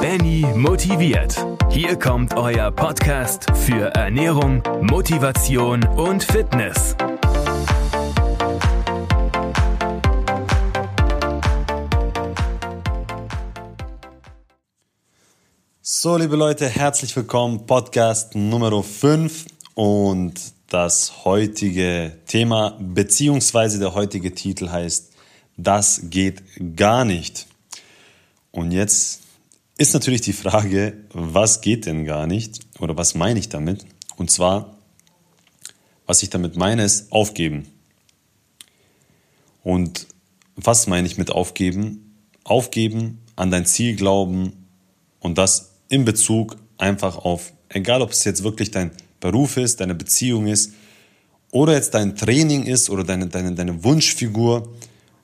Benny motiviert. Hier kommt euer Podcast für Ernährung, Motivation und Fitness. So, liebe Leute, herzlich willkommen. Podcast Nummer 5 und das heutige Thema beziehungsweise der heutige Titel heißt Das geht gar nicht. Und jetzt ist natürlich die Frage, was geht denn gar nicht oder was meine ich damit? Und zwar, was ich damit meine, ist aufgeben. Und was meine ich mit aufgeben? Aufgeben, an dein Ziel glauben und das in Bezug einfach auf, egal ob es jetzt wirklich dein Beruf ist, deine Beziehung ist oder jetzt dein Training ist oder deine, deine, deine Wunschfigur.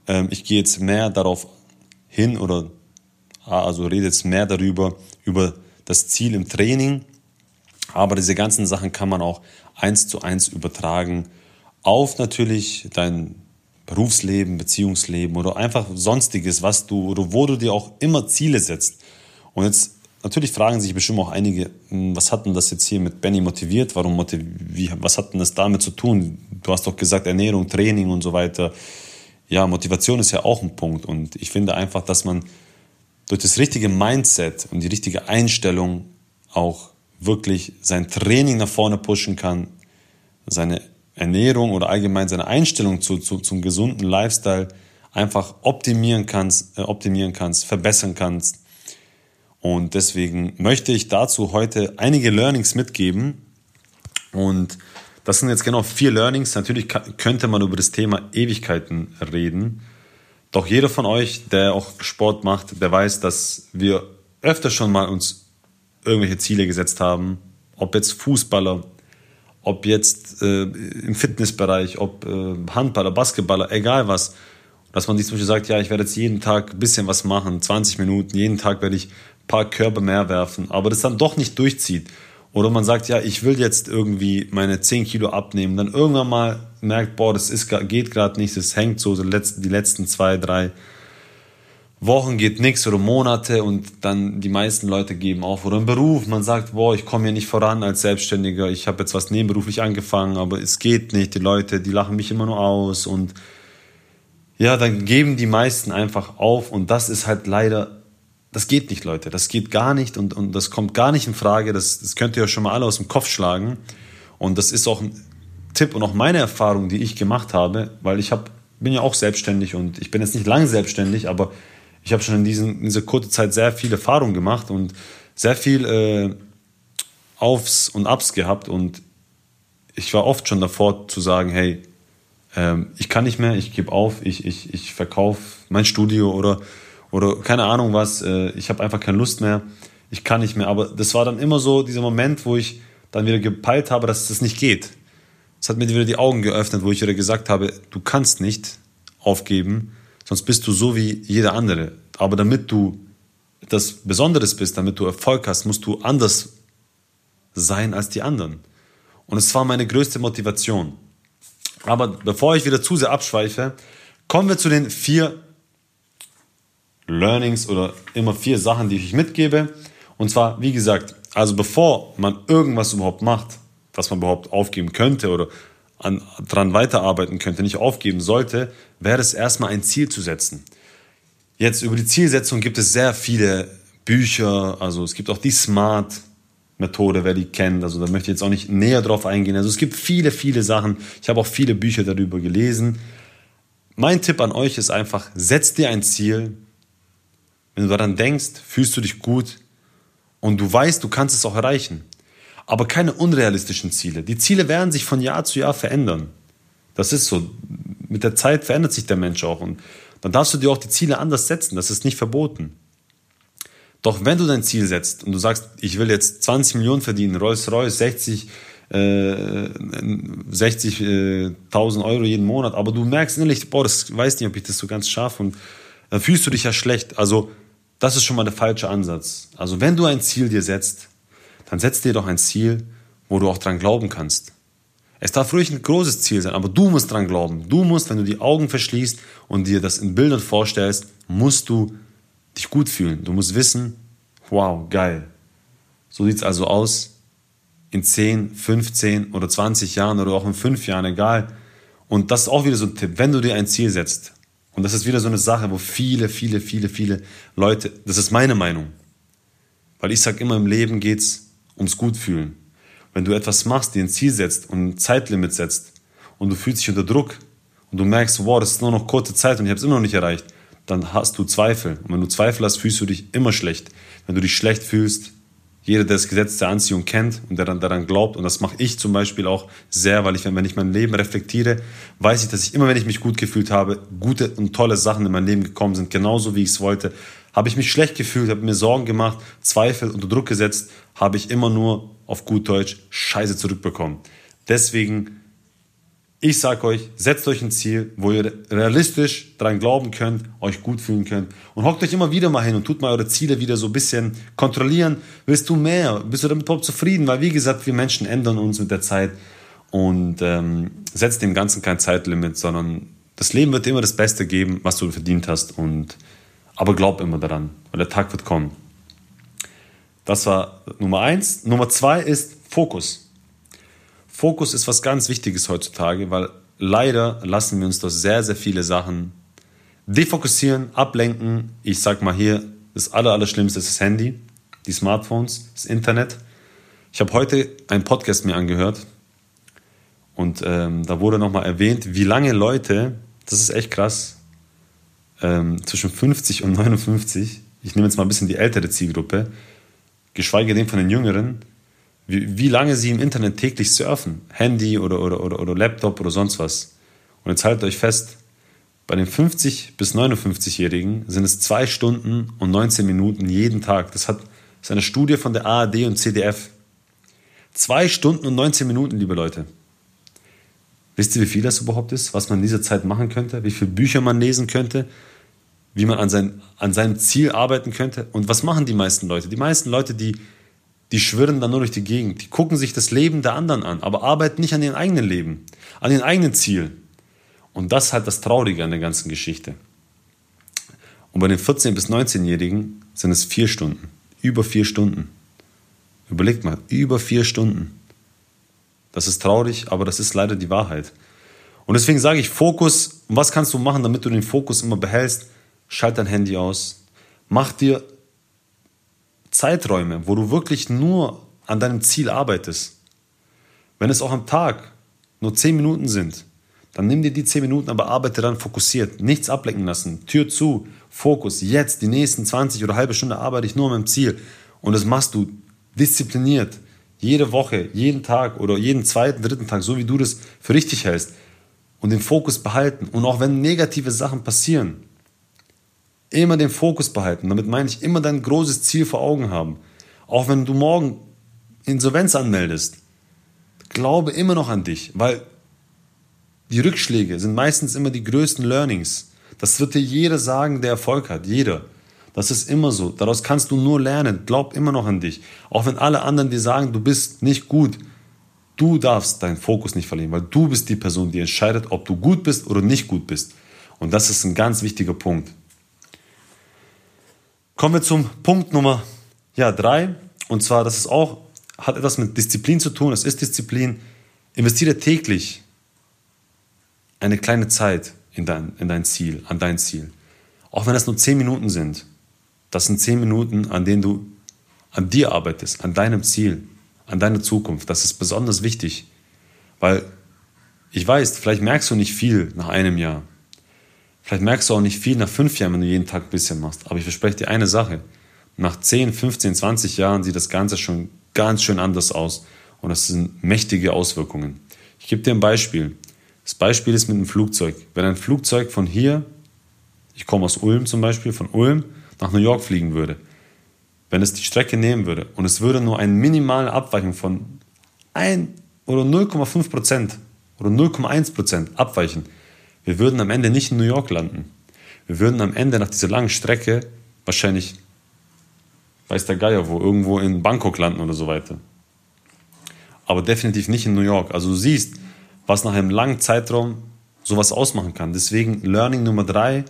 Ähm, ich gehe jetzt mehr darauf hin oder also rede jetzt mehr darüber, über das Ziel im Training. Aber diese ganzen Sachen kann man auch eins zu eins übertragen auf natürlich dein Berufsleben, Beziehungsleben oder einfach sonstiges, was du oder wo du dir auch immer Ziele setzt. Und jetzt natürlich fragen sich bestimmt auch einige, hm, was hat denn das jetzt hier mit Benny motiviert? Warum motiviert, was hat denn das damit zu tun? Du hast doch gesagt Ernährung, Training und so weiter. Ja, Motivation ist ja auch ein Punkt und ich finde einfach, dass man durch das richtige Mindset und die richtige Einstellung auch wirklich sein Training nach vorne pushen kann, seine Ernährung oder allgemein seine Einstellung zu, zu, zum gesunden Lifestyle einfach optimieren kannst, äh, optimieren kannst, verbessern kannst. Und deswegen möchte ich dazu heute einige Learnings mitgeben. Und das sind jetzt genau vier Learnings. Natürlich könnte man über das Thema Ewigkeiten reden. Doch jeder von euch, der auch Sport macht, der weiß, dass wir öfter schon mal uns irgendwelche Ziele gesetzt haben. Ob jetzt Fußballer, ob jetzt äh, im Fitnessbereich, ob äh, Handballer, Basketballer, egal was. Dass man sich zum Beispiel sagt, ja, ich werde jetzt jeden Tag ein bisschen was machen, 20 Minuten, jeden Tag werde ich ein paar Körper mehr werfen, aber das dann doch nicht durchzieht. Oder man sagt, ja, ich will jetzt irgendwie meine 10 Kilo abnehmen, dann irgendwann mal merkt, boah, das ist, geht gerade nicht, das hängt so, die letzten zwei, drei Wochen geht nichts oder Monate und dann die meisten Leute geben auf. Oder im Beruf, man sagt, boah, ich komme hier nicht voran als Selbstständiger, ich habe jetzt was nebenberuflich angefangen, aber es geht nicht, die Leute, die lachen mich immer nur aus und ja, dann geben die meisten einfach auf und das ist halt leider das geht nicht, Leute. Das geht gar nicht und, und das kommt gar nicht in Frage. Das, das könnt ihr euch schon mal alle aus dem Kopf schlagen. Und das ist auch ein Tipp und auch meine Erfahrung, die ich gemacht habe, weil ich hab, bin ja auch selbstständig und ich bin jetzt nicht lange selbstständig, aber ich habe schon in, diesen, in dieser kurzen Zeit sehr viel Erfahrung gemacht und sehr viel äh, Aufs und Ups gehabt und ich war oft schon davor zu sagen, hey, ähm, ich kann nicht mehr, ich gebe auf, ich, ich, ich verkaufe mein Studio oder oder keine Ahnung was, äh, ich habe einfach keine Lust mehr, ich kann nicht mehr. Aber das war dann immer so dieser Moment, wo ich dann wieder gepeilt habe, dass das nicht geht. Es hat mir wieder die Augen geöffnet, wo ich wieder gesagt habe, du kannst nicht aufgeben, sonst bist du so wie jeder andere. Aber damit du etwas Besonderes bist, damit du Erfolg hast, musst du anders sein als die anderen. Und es war meine größte Motivation. Aber bevor ich wieder zu sehr abschweife, kommen wir zu den vier Learnings oder immer vier Sachen, die ich mitgebe. Und zwar, wie gesagt, also bevor man irgendwas überhaupt macht, was man überhaupt aufgeben könnte oder an, dran weiterarbeiten könnte, nicht aufgeben sollte, wäre es erstmal ein Ziel zu setzen. Jetzt über die Zielsetzung gibt es sehr viele Bücher, also es gibt auch die Smart Methode, wer die kennt, also da möchte ich jetzt auch nicht näher drauf eingehen. Also es gibt viele, viele Sachen. Ich habe auch viele Bücher darüber gelesen. Mein Tipp an euch ist einfach, setzt dir ein Ziel, wenn du daran denkst, fühlst du dich gut und du weißt, du kannst es auch erreichen. Aber keine unrealistischen Ziele. Die Ziele werden sich von Jahr zu Jahr verändern. Das ist so. Mit der Zeit verändert sich der Mensch auch. Und dann darfst du dir auch die Ziele anders setzen. Das ist nicht verboten. Doch wenn du dein Ziel setzt und du sagst, ich will jetzt 20 Millionen verdienen, Rolls-Royce, 60, äh, 60.000 äh, Euro jeden Monat, aber du merkst innerlich, boah, das weiß nicht, ob ich das so ganz schaffe und dann fühlst du dich ja schlecht. Also das ist schon mal der falsche Ansatz. Also wenn du ein Ziel dir setzt, dann setz dir doch ein Ziel, wo du auch dran glauben kannst. Es darf ruhig ein großes Ziel sein, aber du musst dran glauben. Du musst, wenn du die Augen verschließt und dir das in Bildern vorstellst, musst du dich gut fühlen. Du musst wissen, Wow, geil. So sieht es also aus in 10, 15 oder 20 Jahren oder auch in 5 Jahren, egal. Und das ist auch wieder so ein Tipp, wenn du dir ein Ziel setzt. Und das ist wieder so eine Sache, wo viele, viele, viele, viele Leute, das ist meine Meinung. Weil ich sage immer, im Leben geht es ums Gutfühlen. Wenn du etwas machst, dir ein Ziel setzt und ein Zeitlimit setzt und du fühlst dich unter Druck und du merkst, wow, das ist nur noch kurze Zeit und ich habe es immer noch nicht erreicht, dann hast du Zweifel. Und wenn du Zweifel hast, fühlst du dich immer schlecht. Wenn du dich schlecht fühlst, jeder, der das Gesetz der Anziehung kennt und der dann daran glaubt, und das mache ich zum Beispiel auch sehr, weil ich, wenn ich mein Leben reflektiere, weiß ich, dass ich immer, wenn ich mich gut gefühlt habe, gute und tolle Sachen in mein Leben gekommen sind, genauso wie ich es wollte. Habe ich mich schlecht gefühlt, habe mir Sorgen gemacht, Zweifel unter Druck gesetzt, habe ich immer nur auf gut Deutsch Scheiße zurückbekommen. Deswegen ich sage euch, setzt euch ein Ziel, wo ihr realistisch daran glauben könnt, euch gut fühlen könnt. Und hockt euch immer wieder mal hin und tut mal eure Ziele wieder so ein bisschen kontrollieren. Willst du mehr? Bist du damit überhaupt zufrieden? Weil wie gesagt, wir Menschen ändern uns mit der Zeit. Und ähm, setzt dem Ganzen kein Zeitlimit, sondern das Leben wird dir immer das Beste geben, was du verdient hast. Und, aber glaub immer daran, weil der Tag wird kommen. Das war Nummer eins. Nummer zwei ist Fokus. Fokus ist was ganz Wichtiges heutzutage, weil leider lassen wir uns durch sehr, sehr viele Sachen defokussieren, ablenken. Ich sag mal hier, das Aller, Allerschlimmste ist das Handy, die Smartphones, das Internet. Ich habe heute einen Podcast mir angehört und ähm, da wurde nochmal erwähnt, wie lange Leute, das ist echt krass, ähm, zwischen 50 und 59, ich nehme jetzt mal ein bisschen die ältere Zielgruppe, geschweige denn von den Jüngeren, wie, wie lange sie im Internet täglich surfen, Handy oder, oder, oder, oder Laptop oder sonst was. Und jetzt haltet euch fest, bei den 50 bis 59-Jährigen sind es zwei Stunden und 19 Minuten jeden Tag. Das, hat, das ist eine Studie von der ARD und CDF. Zwei Stunden und 19 Minuten, liebe Leute. Wisst ihr, wie viel das überhaupt ist, was man in dieser Zeit machen könnte, wie viele Bücher man lesen könnte, wie man an, sein, an seinem Ziel arbeiten könnte? Und was machen die meisten Leute? Die meisten Leute, die die schwirren dann nur durch die Gegend. Die gucken sich das Leben der anderen an, aber arbeiten nicht an ihrem eigenen Leben, an ihren eigenen Zielen. Und das ist halt das Traurige an der ganzen Geschichte. Und bei den 14- bis 19-Jährigen sind es vier Stunden. Über vier Stunden. Überlegt mal, über vier Stunden. Das ist traurig, aber das ist leider die Wahrheit. Und deswegen sage ich, Fokus, was kannst du machen, damit du den Fokus immer behältst? Schalt dein Handy aus. Mach dir Zeiträume, wo du wirklich nur an deinem Ziel arbeitest. Wenn es auch am Tag nur 10 Minuten sind, dann nimm dir die 10 Minuten, aber arbeite dann fokussiert. Nichts ablenken lassen. Tür zu, Fokus. Jetzt, die nächsten 20 oder halbe Stunde arbeite ich nur an meinem Ziel. Und das machst du diszipliniert. Jede Woche, jeden Tag oder jeden zweiten, dritten Tag, so wie du das für richtig hältst. Und den Fokus behalten. Und auch wenn negative Sachen passieren, Immer den Fokus behalten. Damit meine ich immer dein großes Ziel vor Augen haben. Auch wenn du morgen Insolvenz anmeldest, glaube immer noch an dich, weil die Rückschläge sind meistens immer die größten Learnings. Das wird dir jeder sagen, der Erfolg hat. Jeder. Das ist immer so. Daraus kannst du nur lernen. Glaub immer noch an dich. Auch wenn alle anderen dir sagen, du bist nicht gut. Du darfst deinen Fokus nicht verlieren, weil du bist die Person, die entscheidet, ob du gut bist oder nicht gut bist. Und das ist ein ganz wichtiger Punkt. Kommen wir zum Punkt Nummer ja, drei. Und zwar, das ist auch, hat etwas mit Disziplin zu tun. Es ist Disziplin. Investiere täglich eine kleine Zeit in dein, in dein Ziel, an dein Ziel. Auch wenn das nur zehn Minuten sind. Das sind zehn Minuten, an denen du an dir arbeitest, an deinem Ziel, an deiner Zukunft. Das ist besonders wichtig. Weil ich weiß, vielleicht merkst du nicht viel nach einem Jahr. Vielleicht merkst du auch nicht viel nach fünf Jahren, wenn du jeden Tag ein bisschen machst. Aber ich verspreche dir eine Sache. Nach 10, 15, 20 Jahren sieht das Ganze schon ganz schön anders aus. Und das sind mächtige Auswirkungen. Ich gebe dir ein Beispiel. Das Beispiel ist mit einem Flugzeug. Wenn ein Flugzeug von hier, ich komme aus Ulm zum Beispiel, von Ulm nach New York fliegen würde, wenn es die Strecke nehmen würde und es würde nur eine minimale Abweichung von 1 oder 0,5 Prozent oder 0,1 Prozent abweichen, wir würden am Ende nicht in New York landen. Wir würden am Ende nach dieser langen Strecke wahrscheinlich, weiß der Geier wo, irgendwo in Bangkok landen oder so weiter. Aber definitiv nicht in New York. Also du siehst, was nach einem langen Zeitraum sowas ausmachen kann. Deswegen Learning Nummer drei,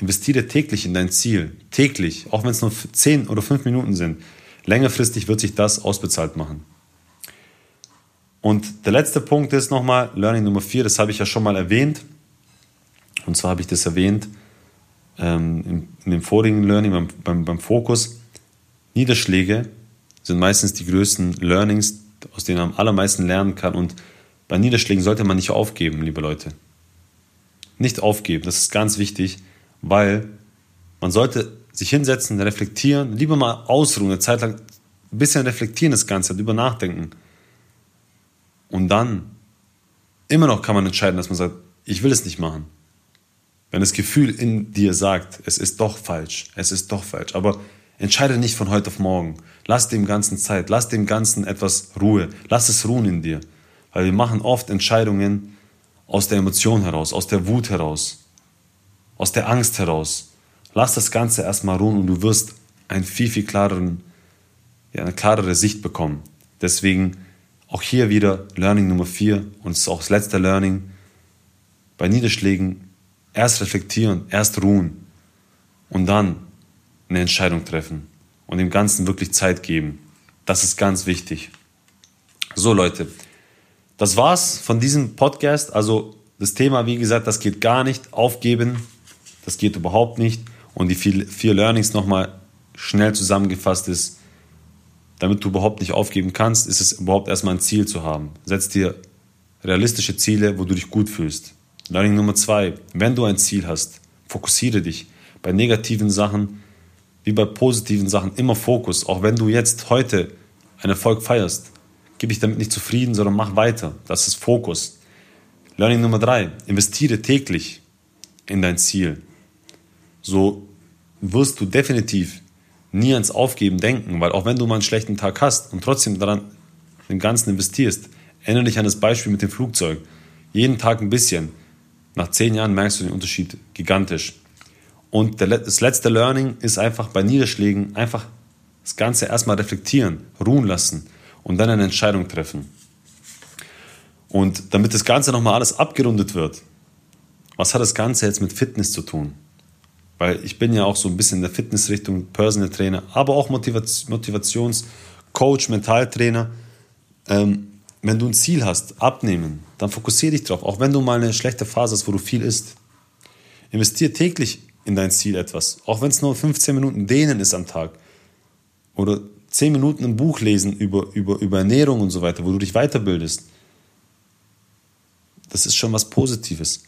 Investiere täglich in dein Ziel. Täglich, auch wenn es nur 10 oder 5 Minuten sind. Längerfristig wird sich das ausbezahlt machen. Und der letzte Punkt ist nochmal, Learning Nummer 4, das habe ich ja schon mal erwähnt. Und zwar habe ich das erwähnt ähm, in, in, dem vorigen Learning, beim, beim, beim Fokus. Niederschläge sind meistens die größten Learnings, aus denen man am allermeisten lernen kann. Und bei Niederschlägen sollte man nicht aufgeben, liebe Leute. Nicht aufgeben, das ist ganz wichtig, weil man sollte sich hinsetzen, reflektieren, lieber mal ausruhen, eine Zeit lang ein bisschen reflektieren das Ganze, darüber nachdenken. Und dann, immer noch kann man entscheiden, dass man sagt, ich will es nicht machen. Wenn das Gefühl in dir sagt, es ist doch falsch, es ist doch falsch, aber entscheide nicht von heute auf morgen. Lass dem Ganzen Zeit, lass dem Ganzen etwas Ruhe, lass es ruhen in dir. Weil wir machen oft Entscheidungen aus der Emotion heraus, aus der Wut heraus, aus der Angst heraus. Lass das Ganze erstmal ruhen und du wirst einen viel, viel klareren, ja, eine klarere Sicht bekommen. Deswegen auch hier wieder Learning Nummer 4 und es ist auch das letzte Learning. Bei Niederschlägen erst reflektieren, erst ruhen und dann eine Entscheidung treffen und dem Ganzen wirklich Zeit geben. Das ist ganz wichtig. So Leute, das war's von diesem Podcast. Also das Thema, wie gesagt, das geht gar nicht. Aufgeben, das geht überhaupt nicht. Und die vier, Learnings nochmal schnell zusammengefasst ist, damit du überhaupt nicht aufgeben kannst, ist es überhaupt erstmal ein Ziel zu haben. Setz dir realistische Ziele, wo du dich gut fühlst. Learning Nummer zwei, wenn du ein Ziel hast, fokussiere dich. Bei negativen Sachen wie bei positiven Sachen immer Fokus. Auch wenn du jetzt heute einen Erfolg feierst, gib dich damit nicht zufrieden, sondern mach weiter. Das ist Fokus. Learning Nummer drei, investiere täglich in dein Ziel. So wirst du definitiv nie ans Aufgeben denken, weil auch wenn du mal einen schlechten Tag hast und trotzdem daran den Ganzen investierst, erinnere dich an das Beispiel mit dem Flugzeug. Jeden Tag ein bisschen. Nach zehn Jahren merkst du den Unterschied gigantisch. Und das letzte Learning ist einfach bei Niederschlägen einfach das Ganze erstmal reflektieren, ruhen lassen und dann eine Entscheidung treffen. Und damit das Ganze nochmal alles abgerundet wird, was hat das Ganze jetzt mit Fitness zu tun? Weil ich bin ja auch so ein bisschen in der Fitnessrichtung, Personal Trainer, aber auch Motivationscoach, Mentaltrainer. Ähm, wenn du ein Ziel hast, abnehmen, dann fokussiere dich drauf. Auch wenn du mal eine schlechte Phase hast, wo du viel isst. Investiere täglich in dein Ziel etwas. Auch wenn es nur 15 Minuten dehnen ist am Tag. Oder 10 Minuten ein Buch lesen über, über, über Ernährung und so weiter, wo du dich weiterbildest. Das ist schon was Positives.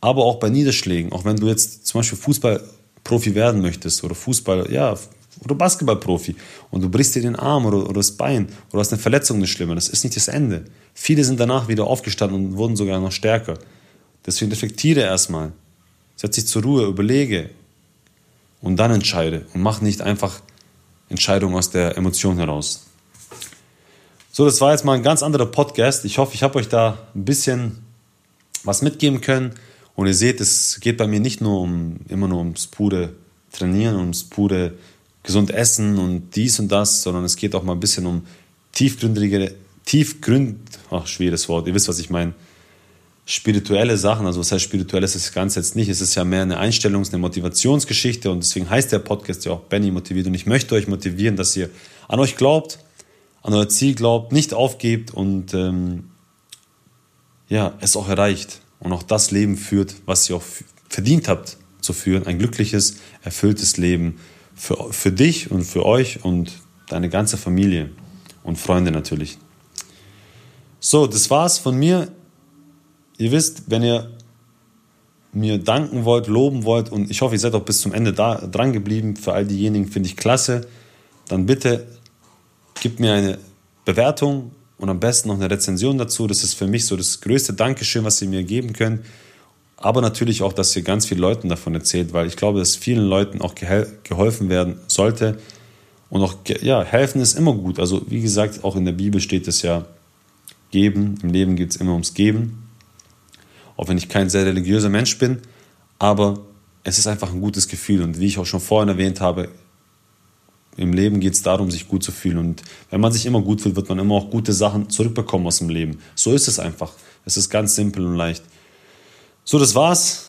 Aber auch bei Niederschlägen, auch wenn du jetzt zum Beispiel Fußballprofi werden möchtest oder Fußball, ja, oder Basketballprofi und du brichst dir den Arm oder, oder das Bein oder hast eine Verletzung, eine schlimme, das ist nicht das Ende. Viele sind danach wieder aufgestanden und wurden sogar noch stärker. Deswegen reflektiere erstmal. Setz dich zur Ruhe, überlege und dann entscheide und mach nicht einfach Entscheidungen aus der Emotion heraus. So, das war jetzt mal ein ganz anderer Podcast. Ich hoffe, ich habe euch da ein bisschen was mitgeben können. Und ihr seht, es geht bei mir nicht nur um immer nur ums pure Trainieren, ums pure gesund essen und dies und das, sondern es geht auch mal ein bisschen um tiefgründige, tiefgründ, ach, schwieriges Wort, ihr wisst, was ich meine, spirituelle Sachen, also was heißt spirituell ist das Ganze jetzt nicht, es ist ja mehr eine Einstellungs-, eine Motivationsgeschichte und deswegen heißt der Podcast ja auch Benny motiviert und ich möchte euch motivieren, dass ihr an euch glaubt, an euer Ziel glaubt, nicht aufgebt und ähm, ja, es auch erreicht und auch das Leben führt, was ihr auch verdient habt zu führen, ein glückliches, erfülltes Leben für, für dich und für euch und deine ganze Familie und Freunde natürlich. So, das war's von mir. Ihr wisst, wenn ihr mir danken wollt, loben wollt und ich hoffe, ihr seid auch bis zum Ende da, dran geblieben. Für all diejenigen finde ich klasse. Dann bitte gebt mir eine Bewertung und am besten noch eine Rezension dazu. Das ist für mich so das größte Dankeschön, was ihr mir geben könnt. Aber natürlich auch, dass ihr ganz vielen Leuten davon erzählt, weil ich glaube, dass vielen Leuten auch geholfen werden sollte. Und auch, ja, helfen ist immer gut. Also, wie gesagt, auch in der Bibel steht es ja, geben. Im Leben geht es immer ums Geben. Auch wenn ich kein sehr religiöser Mensch bin. Aber es ist einfach ein gutes Gefühl. Und wie ich auch schon vorhin erwähnt habe, im Leben geht es darum, sich gut zu fühlen. Und wenn man sich immer gut fühlt, wird man immer auch gute Sachen zurückbekommen aus dem Leben. So ist es einfach. Es ist ganz simpel und leicht. So, das war's.